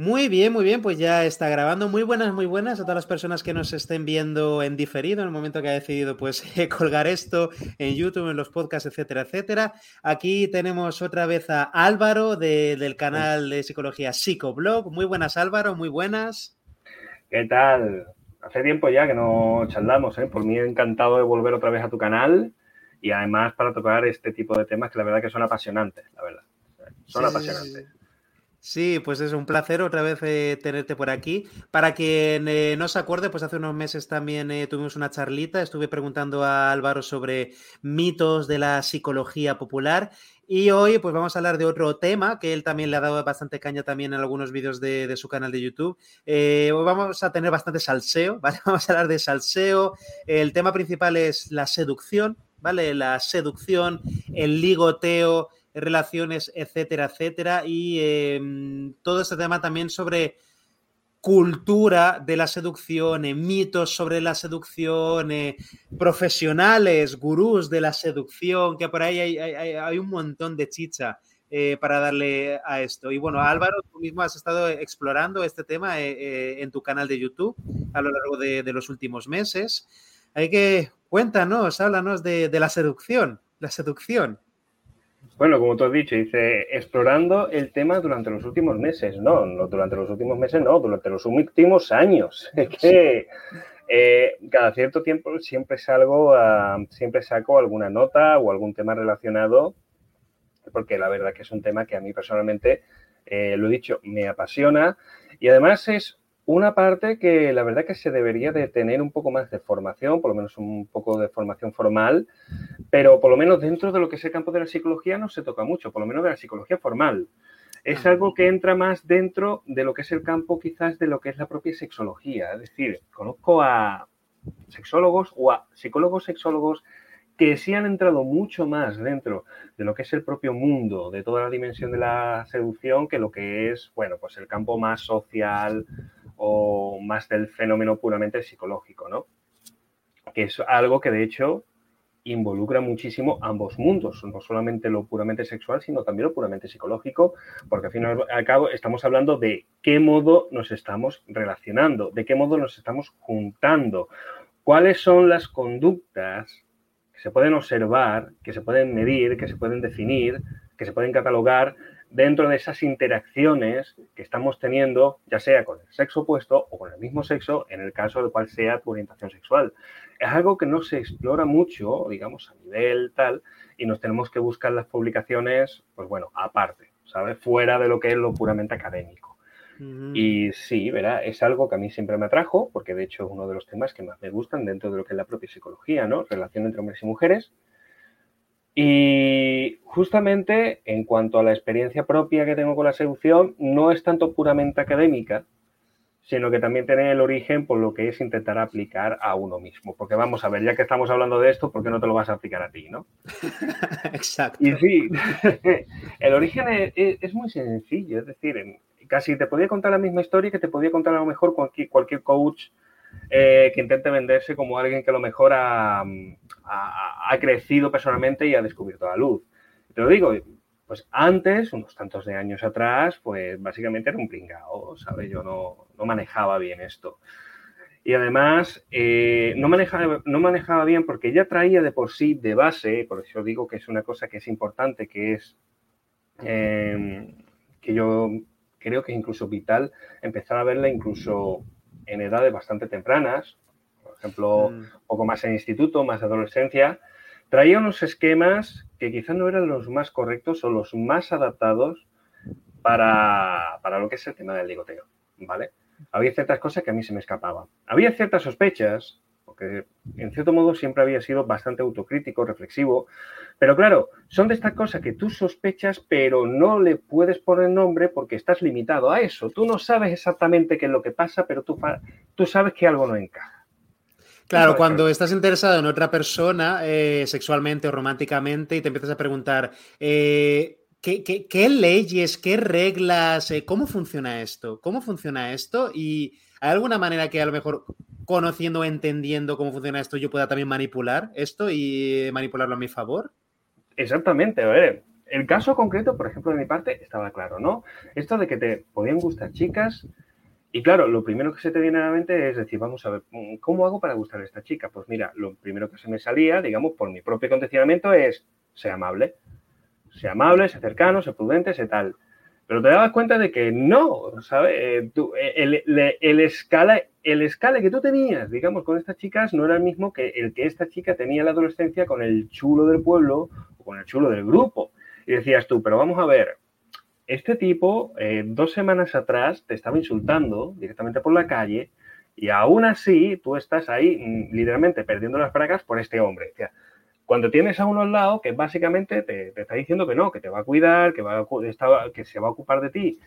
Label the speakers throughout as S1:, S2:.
S1: Muy bien, muy bien, pues ya está grabando. Muy buenas, muy buenas a todas las personas que nos estén viendo en diferido en el momento que ha decidido pues colgar esto en YouTube, en los podcasts, etcétera, etcétera. Aquí tenemos otra vez a Álvaro del canal de psicología Psicoblog. Muy buenas, Álvaro, muy buenas.
S2: ¿Qué tal? Hace tiempo ya que no charlamos, ¿eh? Por mí encantado de volver otra vez a tu canal y además para tocar este tipo de temas que la verdad que son apasionantes, la verdad. Son apasionantes.
S1: Sí, pues es un placer otra vez eh, tenerte por aquí. Para quien eh, no se acuerde, pues hace unos meses también eh, tuvimos una charlita, estuve preguntando a Álvaro sobre mitos de la psicología popular y hoy pues vamos a hablar de otro tema que él también le ha dado bastante caña también en algunos vídeos de, su canal de YouTube. vamos a tener bastante salseo. Vamos a hablar de salseo. El tema principal es la seducción, ¿vale? La seducción, el ligoteo relaciones, etcétera, etcétera. Y em, todo este tema también sobre cultura de la seducción, eh, mitos sobre la seducción, eh, profesionales, gurús de la seducción, que por ahí hay, un montón de chicha eh, para darle a esto. Y bueno, Álvaro, tú mismo has estado explorando este tema en tu canal de YouTube a lo largo de, los últimos meses. Hay que, cuéntanos, háblanos de la seducción, la seducción.
S2: Bueno, como tú has dicho, dice, explorando el tema durante los últimos meses. No, no durante los últimos meses, no, durante los últimos años. Es que eh, cada cierto tiempo siempre salgo, siempre saco alguna nota o algún tema relacionado, porque la verdad que es un tema que a mí personalmente, eh, lo he dicho, me apasiona y además es una parte que la verdad que se debería de tener un poco más de formación, por lo menos un poco de formación formal, pero por lo menos dentro de lo que es el campo de la psicología no se toca mucho, por lo menos de la psicología formal. Es ah. algo que entra más dentro de lo que es el campo quizás de lo que es la propia sexología. Es decir, conozco a sexólogos o a psicólogos sexólogos que sí han entrado mucho más dentro de lo que es el propio mundo, de toda la dimensión de la seducción, que lo que es, bueno, pues el campo más social, o más del fenómeno puramente psicológico, ¿no? Que es algo que de hecho involucra muchísimo ambos mundos, no solamente lo puramente sexual, sino también lo puramente psicológico, porque al fin y al cabo estamos hablando de qué modo nos estamos relacionando, de qué modo nos estamos juntando, cuáles son las conductas que se pueden observar, que se pueden medir, que se pueden definir, que se pueden catalogar dentro de esas interacciones que estamos teniendo, ya sea con el sexo opuesto o con el mismo sexo, en el caso de cual sea tu orientación sexual. Es algo que no se explora mucho, digamos, a nivel tal, y nos tenemos que buscar las publicaciones, pues bueno, aparte, ¿sabes? Fuera de lo que es lo puramente académico. Y sí, verá, es algo que a mí siempre me atrajo, porque de hecho es uno de los temas que más me gustan dentro de lo que es la propia psicología, ¿no? Relación entre hombres y mujeres. Y justamente en cuanto a la experiencia propia que tengo con la seducción, no es tanto puramente académica, sino que también tiene el origen por lo que es intentar aplicar a uno mismo. Porque vamos a ver, ya que estamos hablando de esto, ¿por qué no te lo vas a aplicar a ti, no?
S1: Exacto.
S2: Y sí, el origen es, muy sencillo, es decir, casi te podía contar la misma historia que te podía contar a lo mejor cualquier, cualquier coach eh, que intente venderse como alguien que a lo mejor ha, crecido personalmente y ha descubierto la luz. Te lo digo, pues antes, unos tantos de años atrás, pues básicamente era un pringao, ¿sabes? Yo no, manejaba bien esto. Y además, eh, no, manejaba, no manejaba bien porque ya traía de por sí, de base, por eso digo que es una cosa que es importante, que es em, que yo creo que es incluso vital empezar a verla incluso en edades bastante tempranas, por ejemplo, mm. un poco más en instituto, más adolescencia, traía unos esquemas que quizás no eran los más correctos o los más adaptados para, para lo que es el tema del ligoteo, ¿vale? Había ciertas cosas que a mí se me escapaban. Había ciertas sospechas porque en cierto modo siempre había sido bastante autocrítico, reflexivo, pero claro, son de estas cosas que tú sospechas, pero no le puedes poner nombre porque estás limitado a eso. Tú no sabes exactamente qué es lo que pasa, pero tú, tú sabes que algo no encaja.
S1: Claro, cuando estás interesado en otra persona eh, sexualmente o románticamente y te empiezas a preguntar, eh, ¿qué, leyes, qué reglas, eh, cómo funciona esto? ¿Cómo funciona esto? Y hay alguna manera que a lo mejor conociendo, entendiendo cómo funciona esto, yo pueda también manipular esto y manipularlo a mi favor?
S2: Exactamente, a ver. el caso concreto, por ejemplo, de mi parte, estaba claro, ¿no? Esto de que te podían gustar chicas. Y claro, lo primero que se te viene a la mente es decir, vamos a ver, ¿cómo hago para gustar a esta chica? Pues mira, lo primero que se me salía, digamos, por mi propio condicionamiento es, sea amable. Sea amable, sea cercano, sea prudente, sea tal. Pero te dabas cuenta de que no, ¿sabes? Eh, eh, el, el, escala, el escala que tú tenías, digamos, con estas chicas no era el mismo que el que esta chica tenía en la adolescencia con el chulo del pueblo o con el chulo del grupo. Y decías tú, pero vamos a ver, este tipo eh, dos semanas atrás te estaba insultando directamente por la calle y aún así tú estás ahí mm, literalmente perdiendo las bragas por este hombre. Cuando tienes a uno al lado que básicamente te, está diciendo que no, que te va a cuidar, que se va a ocupar de ti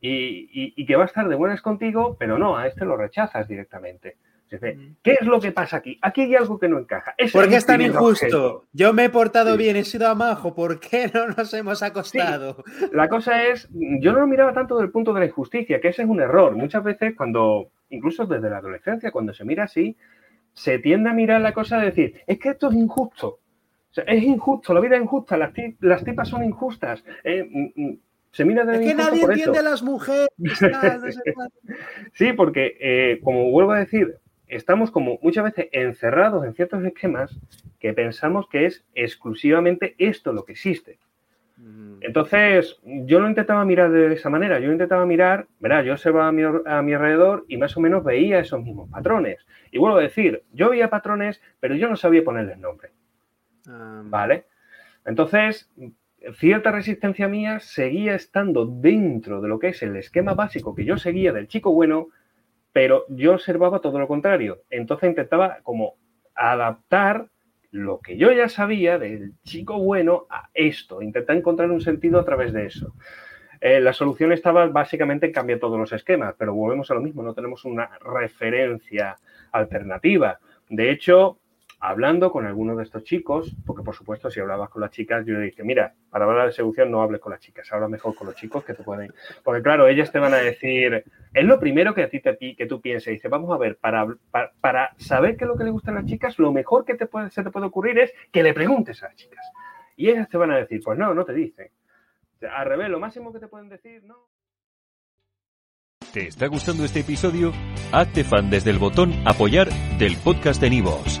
S2: y, que va a estar de buenas contigo, pero no, a este lo rechazas directamente. ¿Qué es lo que pasa aquí? Aquí hay algo que no encaja.
S1: ¿Por qué es tan injusto? Yo me he portado bien, he sido amajo, ¿por qué no nos hemos acostado?
S2: La cosa es, yo no lo miraba tanto desde el punto de la injusticia, que ese es un error. Muchas veces cuando, incluso desde la adolescencia, cuando se mira así, se tiende a mirar la cosa de decir, es que esto es injusto es injusto, la vida es injusta, las, las tipas son injustas. Eh, mm, mm, se mira de
S1: es que nadie entiende a las mujeres.
S2: sí, porque, eh, como vuelvo a decir, estamos como muchas veces encerrados en ciertos esquemas que pensamos que es exclusivamente esto lo que existe. Mm. Entonces, yo lo intentaba mirar de esa manera. Yo intentaba mirar, verá, yo observaba a mi, a mi, alrededor y más o menos veía esos mismos patrones. Y vuelvo a decir, yo veía patrones, pero yo no sabía ponerles nombre. ¿Vale? Entonces, cierta resistencia mía seguía estando dentro de lo que es el esquema básico que yo seguía del chico bueno, pero yo observaba todo lo contrario. Entonces intentaba como adaptar lo que yo ya sabía del chico bueno a esto, intentar encontrar un sentido a través de eso. Eh, la solución estaba básicamente en cambiar todos los esquemas, pero volvemos a lo mismo, no tenemos una referencia alternativa. De hecho, hablando con algunos de estos chicos, porque por supuesto si hablabas con las chicas, yo le dije, mira, para hablar de seducción no hables con las chicas, habla mejor con los chicos que te pueden... Porque claro, ellas te van a decir, es lo primero que a ti, te, que tú pienses, dice, vamos a ver, para, para, saber qué es lo que le gustan las chicas, lo mejor que te puede, se te puede ocurrir es que le preguntes a las chicas. Y ellas te van a decir, pues no, no te dicen. al revés, lo máximo que te pueden decir, no.
S3: ¿Te está gustando este episodio? Hazte fan desde el botón apoyar del podcast de Nivos.